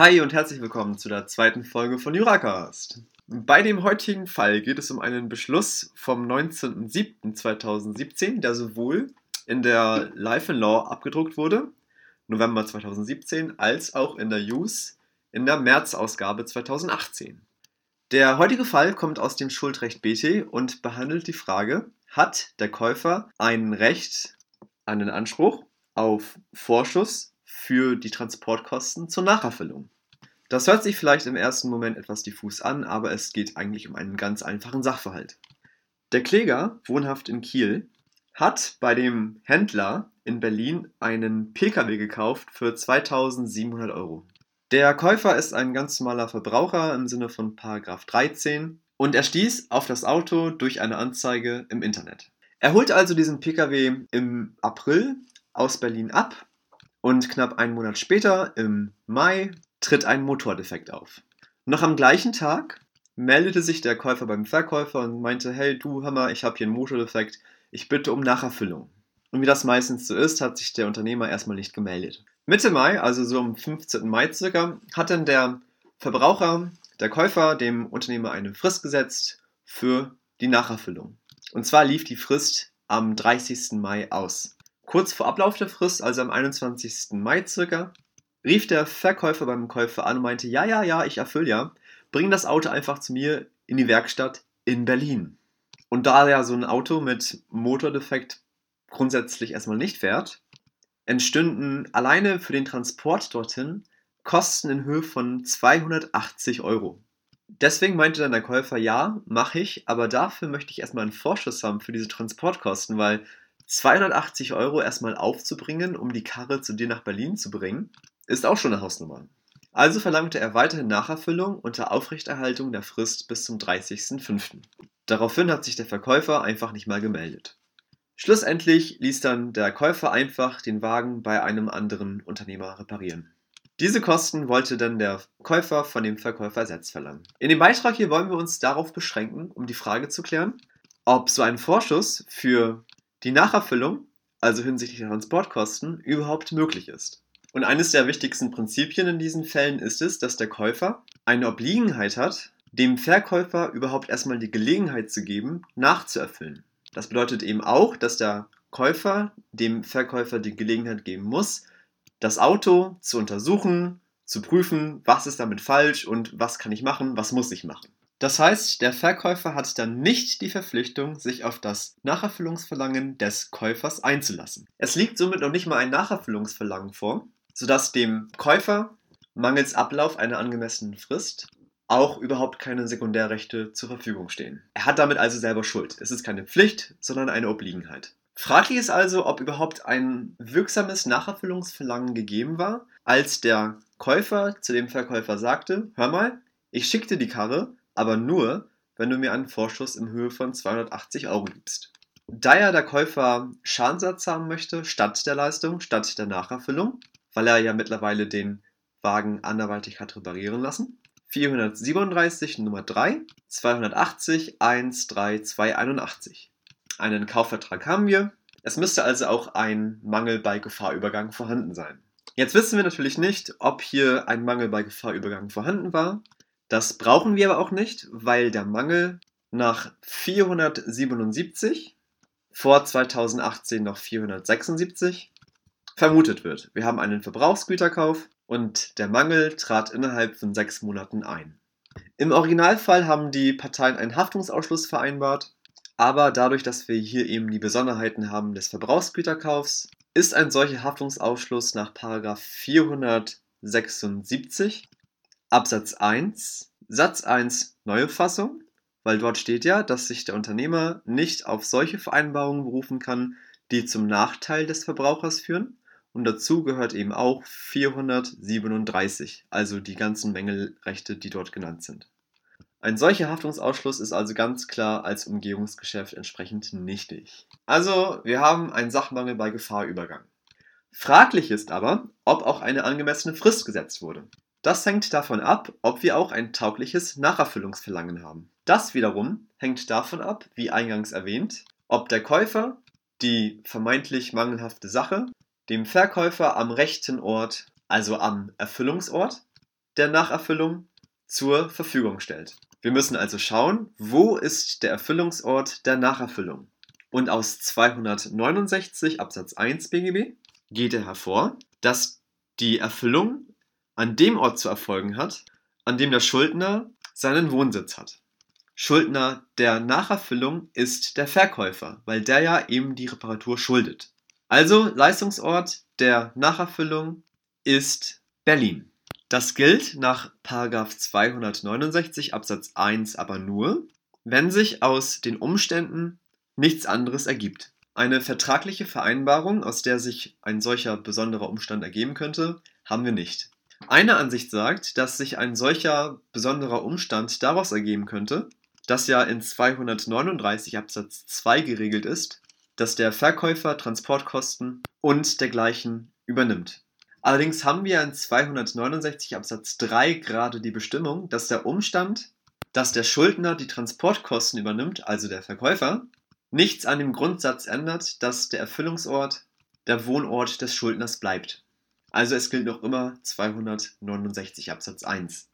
Hi und herzlich willkommen zu der zweiten Folge von Juracast. Bei dem heutigen Fall geht es um einen Beschluss vom 19.07.2017, der sowohl in der Life in Law abgedruckt wurde, November 2017, als auch in der Use in der März-Ausgabe 2018. Der heutige Fall kommt aus dem Schuldrecht BT und behandelt die Frage, hat der Käufer ein Recht, einen Anspruch auf Vorschuss für die Transportkosten zur Nacherfüllung? Das hört sich vielleicht im ersten Moment etwas diffus an, aber es geht eigentlich um einen ganz einfachen Sachverhalt. Der Kläger, wohnhaft in Kiel, hat bei dem Händler in Berlin einen Pkw gekauft für 2700 Euro. Der Käufer ist ein ganz normaler Verbraucher im Sinne von 13 und er stieß auf das Auto durch eine Anzeige im Internet. Er holt also diesen Pkw im April aus Berlin ab und knapp einen Monat später, im Mai, tritt ein Motordefekt auf. Noch am gleichen Tag meldete sich der Käufer beim Verkäufer und meinte, hey du Hammer, ich habe hier einen Motordefekt, ich bitte um Nacherfüllung. Und wie das meistens so ist, hat sich der Unternehmer erstmal nicht gemeldet. Mitte Mai, also so am 15. Mai circa, hat dann der Verbraucher, der Käufer, dem Unternehmer eine Frist gesetzt für die Nacherfüllung. Und zwar lief die Frist am 30. Mai aus. Kurz vor Ablauf der Frist, also am 21. Mai circa, rief der Verkäufer beim Käufer an und meinte, ja, ja, ja, ich erfülle ja, bring das Auto einfach zu mir in die Werkstatt in Berlin. Und da ja so ein Auto mit Motordefekt grundsätzlich erstmal nicht fährt, entstünden alleine für den Transport dorthin Kosten in Höhe von 280 Euro. Deswegen meinte dann der Käufer, ja, mache ich, aber dafür möchte ich erstmal einen Vorschuss haben für diese Transportkosten, weil 280 Euro erstmal aufzubringen, um die Karre zu dir nach Berlin zu bringen, ist auch schon eine Hausnummer. Also verlangte er weiterhin Nacherfüllung unter Aufrechterhaltung der Frist bis zum 30.05. Daraufhin hat sich der Verkäufer einfach nicht mal gemeldet. Schlussendlich ließ dann der Käufer einfach den Wagen bei einem anderen Unternehmer reparieren. Diese Kosten wollte dann der Käufer von dem Verkäufer ersetzt verlangen. In dem Beitrag hier wollen wir uns darauf beschränken, um die Frage zu klären, ob so ein Vorschuss für die Nacherfüllung, also hinsichtlich der Transportkosten, überhaupt möglich ist. Und eines der wichtigsten Prinzipien in diesen Fällen ist es, dass der Käufer eine Obliegenheit hat, dem Verkäufer überhaupt erstmal die Gelegenheit zu geben, nachzuerfüllen. Das bedeutet eben auch, dass der Käufer dem Verkäufer die Gelegenheit geben muss, das Auto zu untersuchen, zu prüfen, was ist damit falsch und was kann ich machen, was muss ich machen. Das heißt, der Verkäufer hat dann nicht die Verpflichtung, sich auf das Nacherfüllungsverlangen des Käufers einzulassen. Es liegt somit noch nicht mal ein Nacherfüllungsverlangen vor, sodass dem Käufer mangels Ablauf einer angemessenen Frist auch überhaupt keine Sekundärrechte zur Verfügung stehen. Er hat damit also selber Schuld. Es ist keine Pflicht, sondern eine Obliegenheit. Fraglich ist also, ob überhaupt ein wirksames Nacherfüllungsverlangen gegeben war, als der Käufer zu dem Verkäufer sagte, hör mal, ich schicke dir die Karre, aber nur, wenn du mir einen Vorschuss in Höhe von 280 Euro gibst. Da ja der Käufer Schadensersatz haben möchte, statt der Leistung, statt der Nacherfüllung, weil er ja mittlerweile den Wagen anderweitig hat reparieren lassen. 437 Nummer 3, 280 13281. Einen Kaufvertrag haben wir. Es müsste also auch ein Mangel bei Gefahrübergang vorhanden sein. Jetzt wissen wir natürlich nicht, ob hier ein Mangel bei Gefahrübergang vorhanden war. Das brauchen wir aber auch nicht, weil der Mangel nach 477, vor 2018 noch 476, vermutet wird. Wir haben einen Verbrauchsgüterkauf und der Mangel trat innerhalb von sechs Monaten ein. Im Originalfall haben die Parteien einen Haftungsausschluss vereinbart, aber dadurch, dass wir hier eben die Besonderheiten haben des Verbrauchsgüterkaufs, ist ein solcher Haftungsausschluss nach 476 Absatz 1 Satz 1 neue Fassung, weil dort steht ja, dass sich der Unternehmer nicht auf solche Vereinbarungen berufen kann, die zum Nachteil des Verbrauchers führen und dazu gehört eben auch 437, also die ganzen Mängelrechte, die dort genannt sind. Ein solcher Haftungsausschluss ist also ganz klar als Umgehungsgeschäft entsprechend nichtig. Also, wir haben einen Sachmangel bei Gefahrübergang. Fraglich ist aber, ob auch eine angemessene Frist gesetzt wurde. Das hängt davon ab, ob wir auch ein taugliches Nacherfüllungsverlangen haben. Das wiederum hängt davon ab, wie eingangs erwähnt, ob der Käufer die vermeintlich mangelhafte Sache dem Verkäufer am rechten Ort, also am Erfüllungsort, der Nacherfüllung zur Verfügung stellt. Wir müssen also schauen, wo ist der Erfüllungsort der Nacherfüllung. Und aus 269 Absatz 1 BGB geht er hervor, dass die Erfüllung an dem Ort zu erfolgen hat, an dem der Schuldner seinen Wohnsitz hat. Schuldner der Nacherfüllung ist der Verkäufer, weil der ja eben die Reparatur schuldet. Also Leistungsort der Nacherfüllung ist Berlin. Das gilt nach 269 Absatz 1 aber nur, wenn sich aus den Umständen nichts anderes ergibt. Eine vertragliche Vereinbarung, aus der sich ein solcher besonderer Umstand ergeben könnte, haben wir nicht. Eine Ansicht sagt, dass sich ein solcher besonderer Umstand daraus ergeben könnte, dass ja in 239 Absatz 2 geregelt ist, dass der Verkäufer Transportkosten und dergleichen übernimmt. Allerdings haben wir in 269 Absatz 3 gerade die Bestimmung, dass der Umstand, dass der Schuldner die Transportkosten übernimmt, also der Verkäufer, nichts an dem Grundsatz ändert, dass der Erfüllungsort der Wohnort des Schuldners bleibt. Also es gilt noch immer 269 Absatz 1.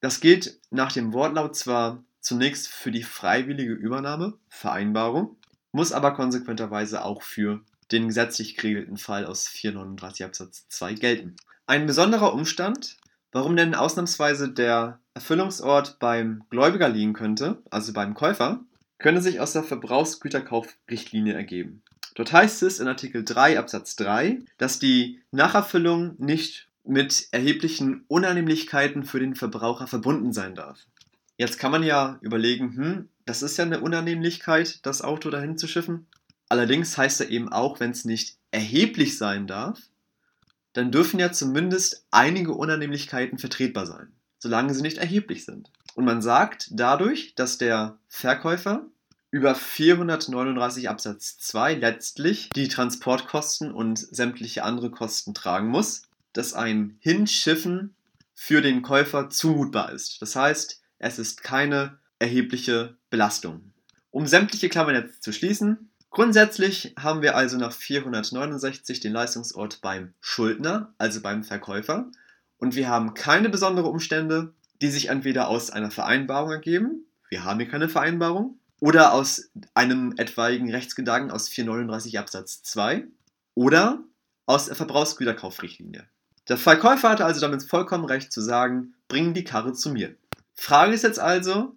Das gilt nach dem Wortlaut zwar zunächst für die freiwillige Übernahme, Vereinbarung, muss aber konsequenterweise auch für den gesetzlich geregelten Fall aus 439 Absatz 2 gelten. Ein besonderer Umstand, warum denn ausnahmsweise der Erfüllungsort beim Gläubiger liegen könnte, also beim Käufer, könnte sich aus der Verbrauchsgüterkaufrichtlinie ergeben. Dort heißt es in Artikel 3 Absatz 3, dass die Nacherfüllung nicht mit erheblichen Unannehmlichkeiten für den Verbraucher verbunden sein darf. Jetzt kann man ja überlegen, hm, das ist ja eine Unannehmlichkeit, das Auto dahin zu schiffen. Allerdings heißt er eben auch, wenn es nicht erheblich sein darf, dann dürfen ja zumindest einige Unannehmlichkeiten vertretbar sein, solange sie nicht erheblich sind. Und man sagt dadurch, dass der Verkäufer über 439 Absatz 2 letztlich die Transportkosten und sämtliche andere Kosten tragen muss, dass ein Hinschiffen für den Käufer zumutbar ist. Das heißt, es ist keine erhebliche Belastung. Um sämtliche Klammern jetzt zu schließen, grundsätzlich haben wir also nach 469 den Leistungsort beim Schuldner, also beim Verkäufer, und wir haben keine besonderen Umstände, die sich entweder aus einer Vereinbarung ergeben, wir haben hier keine Vereinbarung, oder aus einem etwaigen Rechtsgedanken aus 439 Absatz 2 oder aus der Verbrauchsgüterkaufrichtlinie. Der Verkäufer hatte also damit vollkommen recht zu sagen, bring die Karre zu mir. Frage ist jetzt also,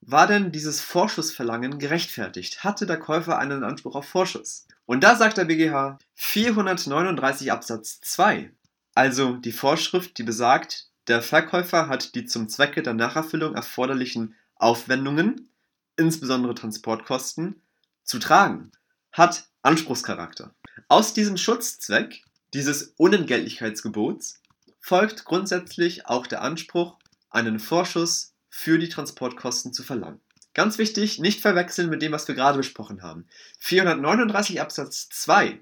war denn dieses Vorschussverlangen gerechtfertigt? Hatte der Käufer einen Anspruch auf Vorschuss? Und da sagt der BGH 439 Absatz 2, also die Vorschrift, die besagt, der Verkäufer hat die zum Zwecke der Nacherfüllung erforderlichen Aufwendungen insbesondere Transportkosten, zu tragen, hat Anspruchscharakter. Aus diesem Schutzzweck, dieses Unentgeltlichkeitsgebots, folgt grundsätzlich auch der Anspruch, einen Vorschuss für die Transportkosten zu verlangen. Ganz wichtig, nicht verwechseln mit dem, was wir gerade besprochen haben. 439 Absatz 2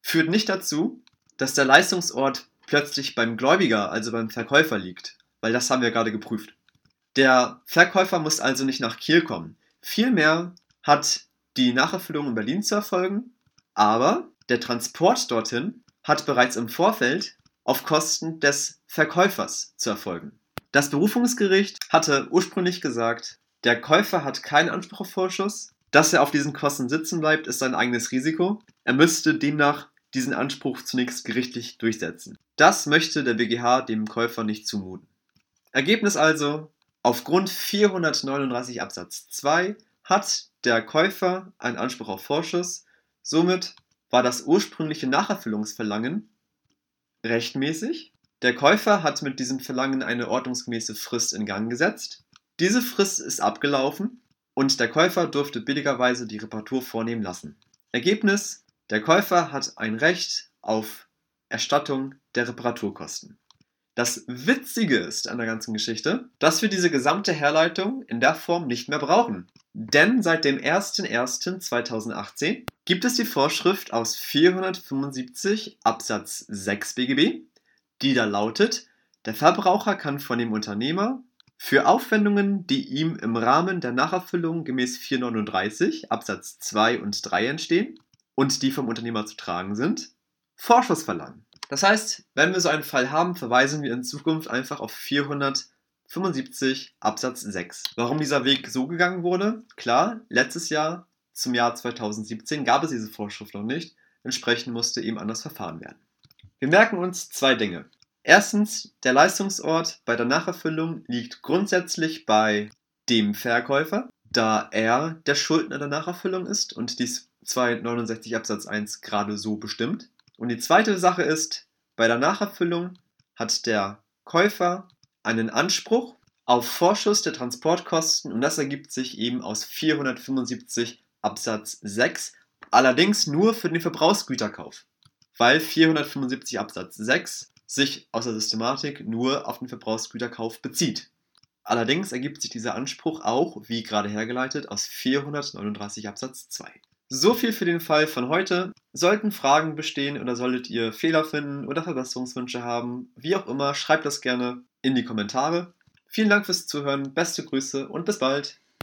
führt nicht dazu, dass der Leistungsort plötzlich beim Gläubiger, also beim Verkäufer liegt, weil das haben wir gerade geprüft. Der Verkäufer muss also nicht nach Kiel kommen. Vielmehr hat die Nacherfüllung in Berlin zu erfolgen, aber der Transport dorthin hat bereits im Vorfeld auf Kosten des Verkäufers zu erfolgen. Das Berufungsgericht hatte ursprünglich gesagt, der Käufer hat keinen Anspruch auf Vorschuss, dass er auf diesen Kosten sitzen bleibt, ist sein eigenes Risiko. Er müsste demnach diesen Anspruch zunächst gerichtlich durchsetzen. Das möchte der BGH dem Käufer nicht zumuten. Ergebnis also, Aufgrund 439 Absatz 2 hat der Käufer einen Anspruch auf Vorschuss, somit war das ursprüngliche Nacherfüllungsverlangen rechtmäßig. Der Käufer hat mit diesem Verlangen eine ordnungsgemäße Frist in Gang gesetzt. Diese Frist ist abgelaufen und der Käufer durfte billigerweise die Reparatur vornehmen lassen. Ergebnis: Der Käufer hat ein Recht auf Erstattung der Reparaturkosten. Das Witzige ist an der ganzen Geschichte, dass wir diese gesamte Herleitung in der Form nicht mehr brauchen. Denn seit dem 01.01.2018 gibt es die Vorschrift aus 475 Absatz 6 BGB, die da lautet, der Verbraucher kann von dem Unternehmer für Aufwendungen, die ihm im Rahmen der Nacherfüllung gemäß 439 Absatz 2 und 3 entstehen und die vom Unternehmer zu tragen sind, Vorschuss verlangen. Das heißt, wenn wir so einen Fall haben, verweisen wir in Zukunft einfach auf 475 Absatz 6. Warum dieser Weg so gegangen wurde? Klar, letztes Jahr zum Jahr 2017 gab es diese Vorschrift noch nicht, entsprechend musste eben anders verfahren werden. Wir merken uns zwei Dinge. Erstens, der Leistungsort bei der Nacherfüllung liegt grundsätzlich bei dem Verkäufer, da er der Schuldner der Nacherfüllung ist und dies 269 Absatz 1 gerade so bestimmt. Und die zweite Sache ist, bei der Nacherfüllung hat der Käufer einen Anspruch auf Vorschuss der Transportkosten und das ergibt sich eben aus 475 Absatz 6, allerdings nur für den Verbrauchsgüterkauf, weil 475 Absatz 6 sich aus der Systematik nur auf den Verbrauchsgüterkauf bezieht. Allerdings ergibt sich dieser Anspruch auch, wie gerade hergeleitet, aus 439 Absatz 2. So viel für den Fall von heute. Sollten Fragen bestehen oder solltet ihr Fehler finden oder Verbesserungswünsche haben, wie auch immer, schreibt das gerne in die Kommentare. Vielen Dank fürs Zuhören, beste Grüße und bis bald.